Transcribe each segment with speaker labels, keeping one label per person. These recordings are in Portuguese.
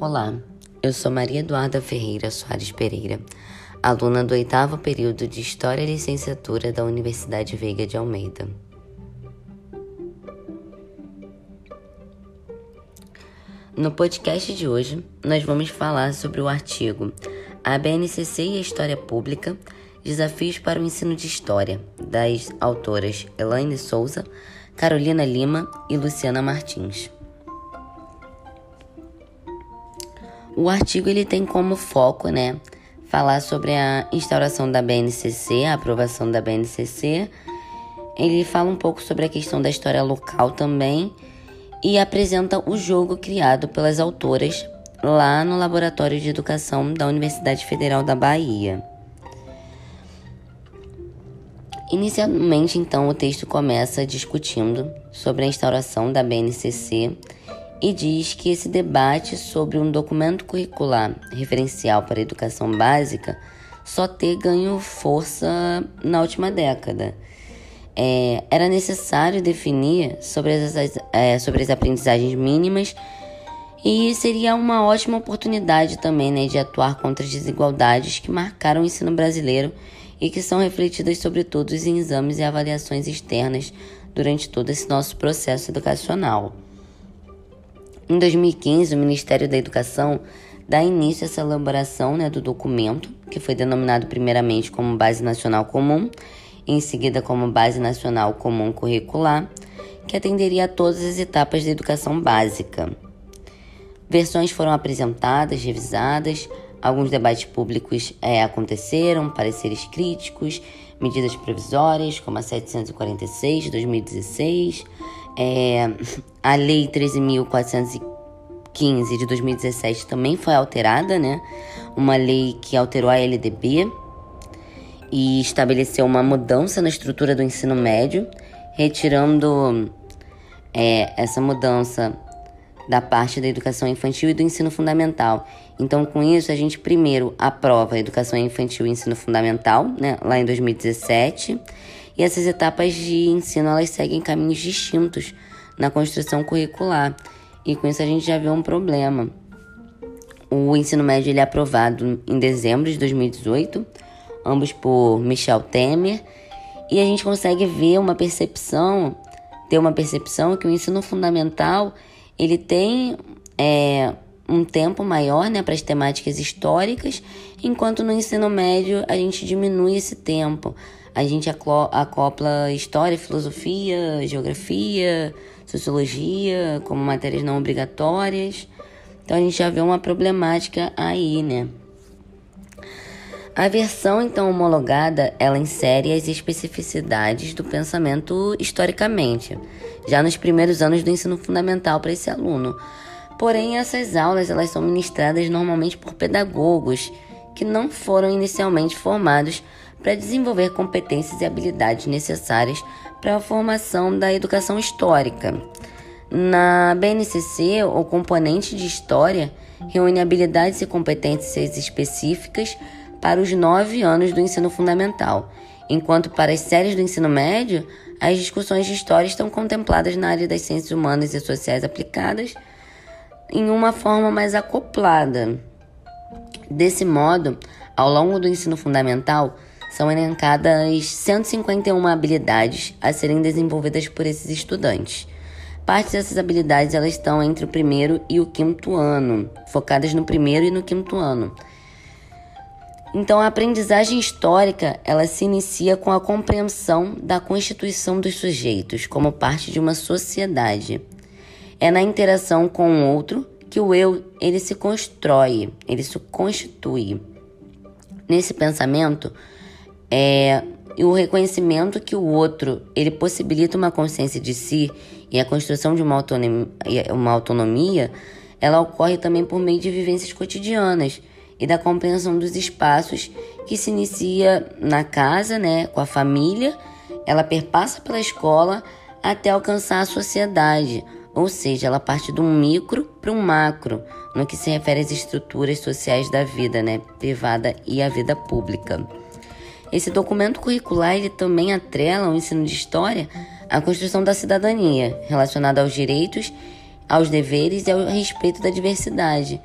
Speaker 1: Olá, eu sou Maria Eduarda Ferreira Soares Pereira, aluna do oitavo período de História e Licenciatura da Universidade Veiga de Almeida. No podcast de hoje, nós vamos falar sobre o artigo A BNCC e a História Pública Desafios para o Ensino de História, das autoras Elaine Souza, Carolina Lima e Luciana Martins. O artigo ele tem como foco, né, falar sobre a instauração da BNCC, a aprovação da BNCC. Ele fala um pouco sobre a questão da história local também e apresenta o jogo criado pelas autoras lá no Laboratório de Educação da Universidade Federal da Bahia. Inicialmente, então, o texto começa discutindo sobre a instauração da BNCC e diz que esse debate sobre um documento curricular referencial para a educação básica só ter ganho força na última década. É, era necessário definir sobre as, é, sobre as aprendizagens mínimas e seria uma ótima oportunidade também né, de atuar contra as desigualdades que marcaram o ensino brasileiro e que são refletidas sobretudo em exames e avaliações externas durante todo esse nosso processo educacional. Em 2015, o Ministério da Educação dá início a essa elaboração né, do documento, que foi denominado primeiramente como Base Nacional Comum, em seguida como Base Nacional Comum Curricular, que atenderia a todas as etapas da educação básica. Versões foram apresentadas, revisadas, alguns debates públicos é, aconteceram, pareceres críticos, medidas provisórias, como a 746 de 2016, é, a Lei 13.415 de 2017 também foi alterada, né? Uma lei que alterou a LDB e estabeleceu uma mudança na estrutura do ensino médio, retirando é, essa mudança da parte da educação infantil e do ensino fundamental. Então, com isso, a gente primeiro aprova a educação infantil e ensino fundamental, né, lá em 2017, e essas etapas de ensino elas seguem caminhos distintos na construção curricular. E com isso a gente já vê um problema. O ensino médio ele é aprovado em dezembro de 2018, ambos por Michel Temer, e a gente consegue ver uma percepção, ter uma percepção que o ensino fundamental ele tem é, um tempo maior né, para as temáticas históricas, enquanto no ensino médio a gente diminui esse tempo. A gente acopla história, filosofia, geografia, sociologia como matérias não obrigatórias. Então a gente já vê uma problemática aí, né? A versão então homologada, ela insere as especificidades do pensamento historicamente, já nos primeiros anos do ensino fundamental para esse aluno. Porém, essas aulas elas são ministradas normalmente por pedagogos que não foram inicialmente formados para desenvolver competências e habilidades necessárias para a formação da educação histórica. Na BNCC, o componente de História reúne habilidades e competências específicas para os nove anos do ensino fundamental, enquanto para as séries do ensino médio, as discussões de História estão contempladas na área das ciências humanas e sociais aplicadas em uma forma mais acoplada. Desse modo, ao longo do ensino fundamental, são elencadas 151 habilidades a serem desenvolvidas por esses estudantes. Parte dessas habilidades elas estão entre o primeiro e o quinto ano, focadas no primeiro e no quinto ano. Então, a aprendizagem histórica ela se inicia com a compreensão da constituição dos sujeitos como parte de uma sociedade. É na interação com o outro que o eu ele se constrói, ele se constitui. Nesse pensamento, é, o reconhecimento que o outro ele possibilita uma consciência de si e a construção de uma autonomia, uma autonomia ela ocorre também por meio de vivências cotidianas e da compreensão dos espaços que se inicia na casa, né, com a família, ela perpassa pela escola até alcançar a sociedade, ou seja, ela parte um micro para um macro, no que se refere às estruturas sociais da vida, né, privada e a vida pública. Esse documento curricular ele também atrela ao ensino de história a construção da cidadania, relacionada aos direitos, aos deveres e ao respeito da diversidade.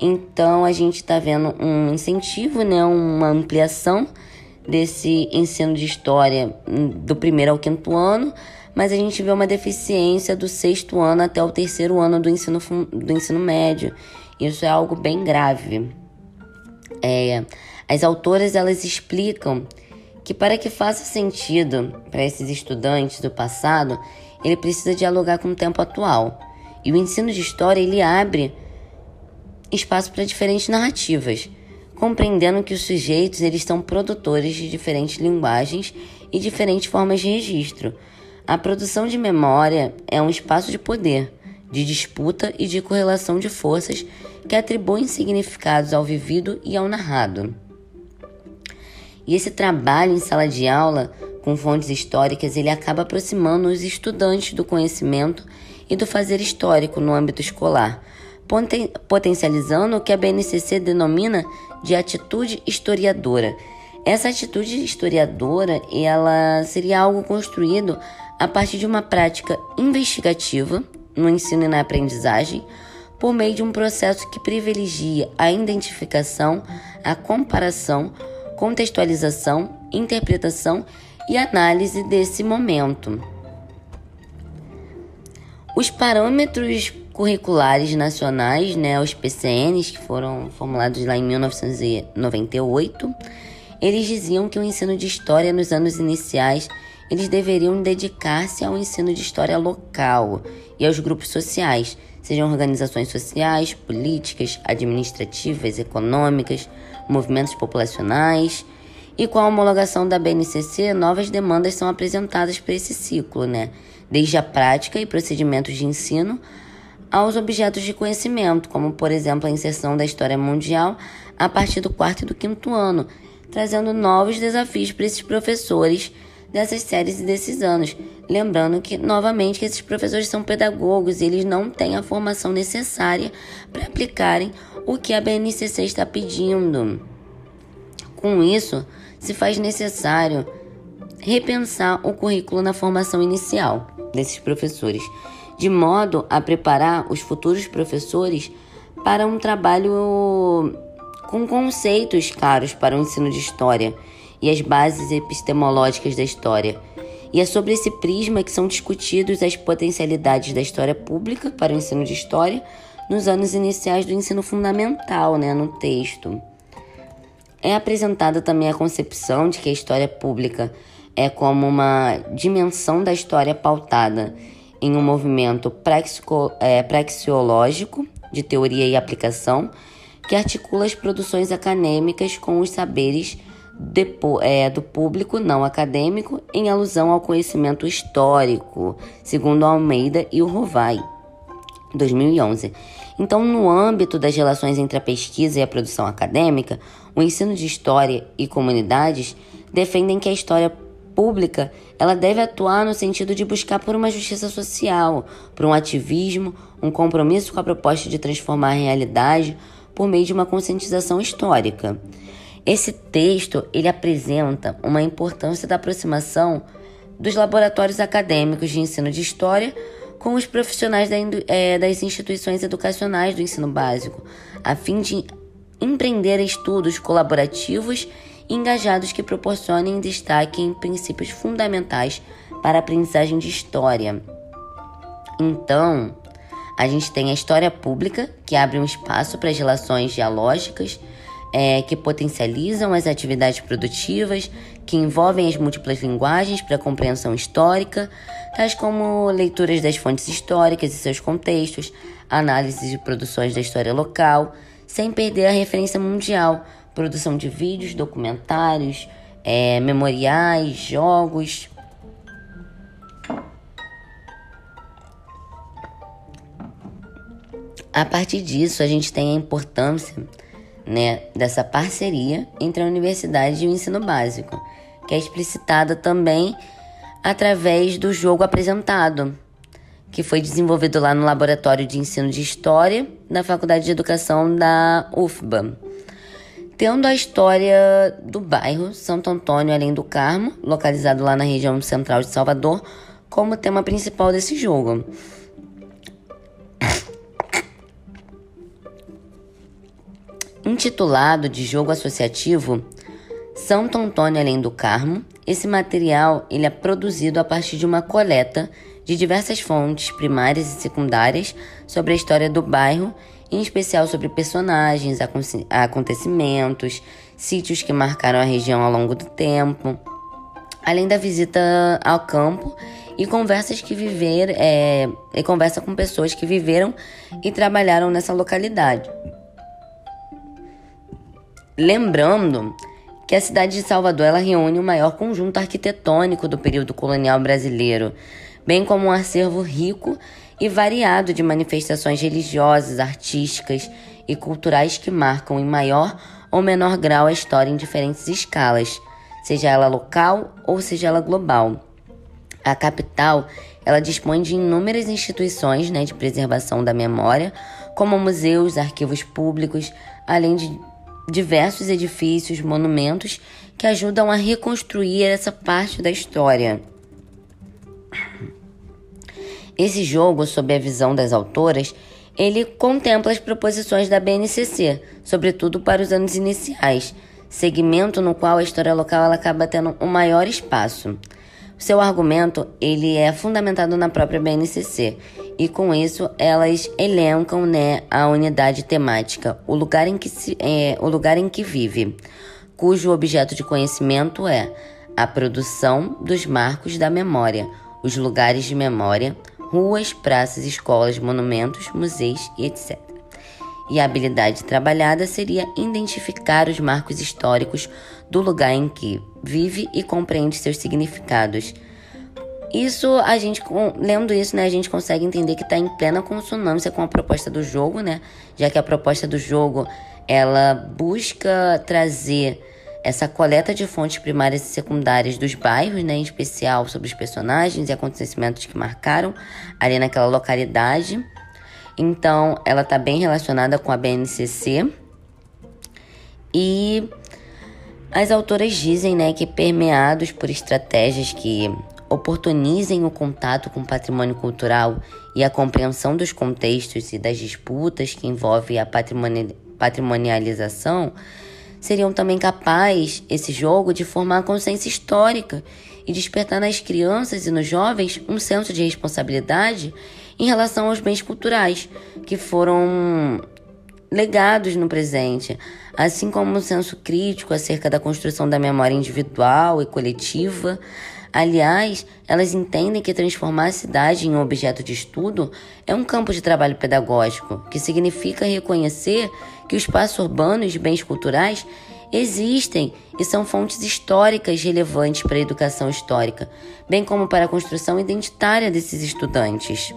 Speaker 1: Então a gente está vendo um incentivo, né, uma ampliação desse ensino de história do primeiro ao quinto ano, mas a gente vê uma deficiência do sexto ano até o terceiro ano do ensino, do ensino médio. Isso é algo bem grave. É, as autoras elas explicam que para que faça sentido para esses estudantes do passado, ele precisa dialogar com o tempo atual. E o ensino de história ele abre espaço para diferentes narrativas, compreendendo que os sujeitos eles são produtores de diferentes linguagens e diferentes formas de registro. A produção de memória é um espaço de poder, de disputa e de correlação de forças que atribuem significados ao vivido e ao narrado. E esse trabalho em sala de aula com fontes históricas, ele acaba aproximando os estudantes do conhecimento e do fazer histórico no âmbito escolar, potencializando o que a BNCC denomina de atitude historiadora. Essa atitude historiadora, ela seria algo construído a partir de uma prática investigativa no ensino e na aprendizagem, por meio de um processo que privilegia a identificação, a comparação, contextualização, interpretação e análise desse momento. Os parâmetros curriculares nacionais, né, os PCNs, que foram formulados lá em 1998, eles diziam que o ensino de história nos anos iniciais eles deveriam dedicar-se ao ensino de história local e aos grupos sociais, sejam organizações sociais, políticas, administrativas, econômicas, movimentos populacionais. E com a homologação da BNCC, novas demandas são apresentadas para esse ciclo, né? Desde a prática e procedimentos de ensino aos objetos de conhecimento, como por exemplo a inserção da história mundial a partir do quarto e do quinto ano, trazendo novos desafios para esses professores dessas séries e desses anos. Lembrando que, novamente, que esses professores são pedagogos e eles não têm a formação necessária para aplicarem o que a BNCC está pedindo. Com isso, se faz necessário repensar o currículo na formação inicial desses professores, de modo a preparar os futuros professores para um trabalho com conceitos caros para o ensino de história e as bases epistemológicas da história. E é sobre esse prisma que são discutidos as potencialidades da história pública para o ensino de história nos anos iniciais do ensino fundamental, né, no texto. É apresentada também a concepção de que a história pública é como uma dimensão da história pautada em um movimento é, praxeológico de teoria e aplicação que articula as produções acadêmicas com os saberes é, do público não acadêmico em alusão ao conhecimento histórico, segundo Almeida e o Rovai, 2011. Então, no âmbito das relações entre a pesquisa e a produção acadêmica, o ensino de história e comunidades defendem que a história pública ela deve atuar no sentido de buscar por uma justiça social, por um ativismo, um compromisso com a proposta de transformar a realidade por meio de uma conscientização histórica. Esse texto ele apresenta uma importância da aproximação dos laboratórios acadêmicos de ensino de história com os profissionais é, das instituições educacionais do ensino básico, a fim de empreender estudos colaborativos e engajados que proporcionem destaque em princípios fundamentais para a aprendizagem de história. Então, a gente tem a história pública, que abre um espaço para as relações dialógicas é, que potencializam as atividades produtivas, que envolvem as múltiplas linguagens para compreensão histórica, tais como leituras das fontes históricas e seus contextos, análise de produções da história local, sem perder a referência mundial, produção de vídeos, documentários, é, memoriais, jogos. A partir disso, a gente tem a importância né, dessa parceria entre a universidade e o ensino básico, que é explicitada também através do jogo apresentado, que foi desenvolvido lá no Laboratório de Ensino de História da Faculdade de Educação da UFBA. Tendo a história do bairro Santo Antônio Além do Carmo, localizado lá na região central de Salvador, como tema principal desse jogo. Intitulado de jogo associativo Santo Antônio Além do Carmo, esse material ele é produzido a partir de uma coleta de diversas fontes primárias e secundárias sobre a história do bairro, em especial sobre personagens, acontecimentos, sítios que marcaram a região ao longo do tempo, além da visita ao campo e conversas que viver, é, e conversa com pessoas que viveram e trabalharam nessa localidade. Lembrando que a cidade de Salvador ela reúne o maior conjunto arquitetônico do período colonial brasileiro, bem como um acervo rico e variado de manifestações religiosas, artísticas e culturais que marcam em maior ou menor grau a história em diferentes escalas, seja ela local ou seja ela global. A capital ela dispõe de inúmeras instituições né, de preservação da memória, como museus, arquivos públicos, além de diversos edifícios, monumentos que ajudam a reconstruir essa parte da história. Esse jogo, sob a visão das autoras, ele contempla as proposições da BNCC, sobretudo para os anos iniciais, segmento no qual a história local ela acaba tendo um maior espaço. Seu argumento ele é fundamentado na própria BNCC e com isso elas elencam né, a unidade temática, o lugar em que, se, é, o lugar em que vive, cujo objeto de conhecimento é a produção dos marcos da memória, os lugares de memória, ruas, praças, escolas, monumentos, museus e etc. E a habilidade trabalhada seria identificar os marcos históricos do lugar em que vive e compreende seus significados. Isso a gente, lendo isso, né, a gente consegue entender que está em plena consonância com a proposta do jogo, né? Já que a proposta do jogo ela busca trazer essa coleta de fontes primárias e secundárias dos bairros, né, em especial sobre os personagens e acontecimentos que marcaram ali naquela localidade. Então, ela está bem relacionada com a BNCC. E as autoras dizem né, que, permeados por estratégias que oportunizem o contato com o patrimônio cultural e a compreensão dos contextos e das disputas que envolvem a patrimonialização, seriam também capazes, esse jogo, de formar consciência histórica e despertar nas crianças e nos jovens um senso de responsabilidade em relação aos bens culturais que foram legados no presente, assim como um senso crítico acerca da construção da memória individual e coletiva. Aliás, elas entendem que transformar a cidade em um objeto de estudo é um campo de trabalho pedagógico, que significa reconhecer que os espaços urbanos de bens culturais existem e são fontes históricas relevantes para a educação histórica, bem como para a construção identitária desses estudantes.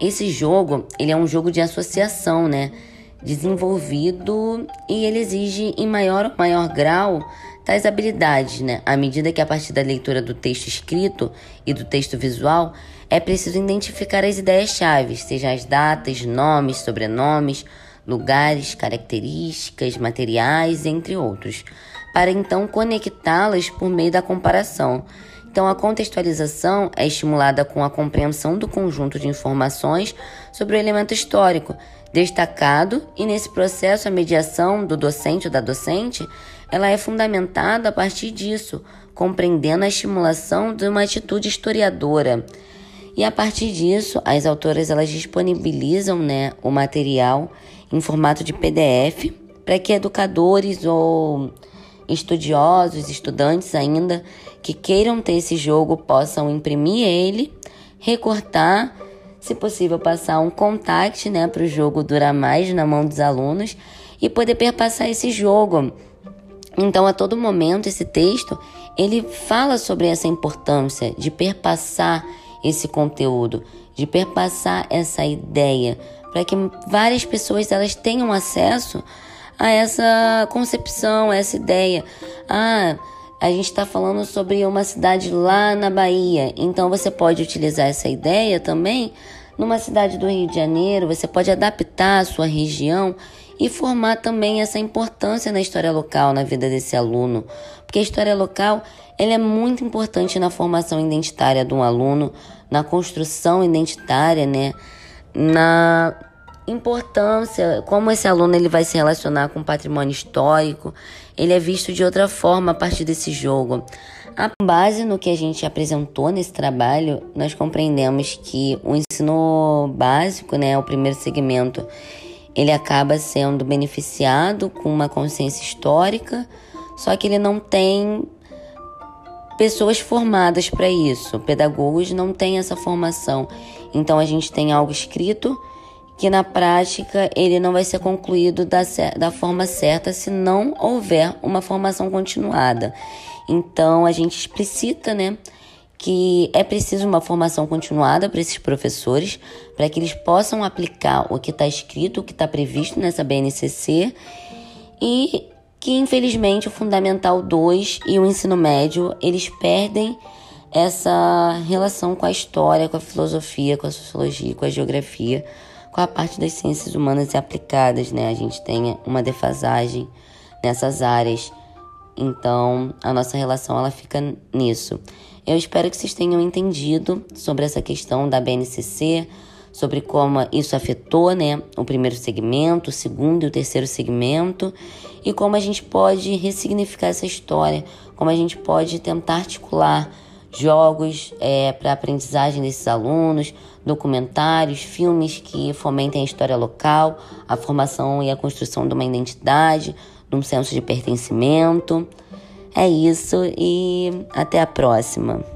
Speaker 1: Esse jogo, ele é um jogo de associação, né? Desenvolvido e ele exige em maior ou maior grau tais habilidades, né? À medida que a partir da leitura do texto escrito e do texto visual, é preciso identificar as ideias-chave, seja as datas, nomes, sobrenomes, lugares, características, materiais, entre outros, para então conectá-las por meio da comparação então, a contextualização é estimulada com a compreensão do conjunto de informações sobre o elemento histórico destacado, e nesse processo a mediação do docente ou da docente, ela é fundamentada a partir disso, compreendendo a estimulação de uma atitude historiadora. E a partir disso, as autoras elas disponibilizam né, o material em formato de PDF para que educadores ou estudiosos, estudantes ainda que queiram ter esse jogo possam imprimir ele, recortar, se possível passar um contact, né, para o jogo durar mais na mão dos alunos e poder perpassar esse jogo. Então, a todo momento esse texto, ele fala sobre essa importância de perpassar esse conteúdo, de perpassar essa ideia, para que várias pessoas elas tenham acesso a essa concepção, a essa ideia. Ah, a gente está falando sobre uma cidade lá na Bahia, então você pode utilizar essa ideia também numa cidade do Rio de Janeiro, você pode adaptar a sua região e formar também essa importância na história local na vida desse aluno, porque a história local ela é muito importante na formação identitária de um aluno, na construção identitária, né, na importância, como esse aluno ele vai se relacionar com o patrimônio histórico, ele é visto de outra forma a partir desse jogo. A base no que a gente apresentou nesse trabalho, nós compreendemos que o ensino básico, né, o primeiro segmento, ele acaba sendo beneficiado com uma consciência histórica, só que ele não tem pessoas formadas para isso. Pedagogos não têm essa formação. Então a gente tem algo escrito que na prática ele não vai ser concluído da, da forma certa se não houver uma formação continuada. Então a gente explicita, né, que é preciso uma formação continuada para esses professores, para que eles possam aplicar o que está escrito, o que está previsto nessa BNCC e que infelizmente o Fundamental 2 e o ensino médio eles perdem essa relação com a história, com a filosofia, com a sociologia, com a geografia, com a parte das ciências humanas e aplicadas, né? A gente tem uma defasagem nessas áreas. Então, a nossa relação ela fica nisso. Eu espero que vocês tenham entendido sobre essa questão da BNCC, sobre como isso afetou, né, o primeiro segmento, o segundo e o terceiro segmento, e como a gente pode ressignificar essa história, como a gente pode tentar articular jogos é, para aprendizagem desses alunos, documentários, filmes que fomentem a história local, a formação e a construção de uma identidade, de um senso de pertencimento. É isso e até a próxima.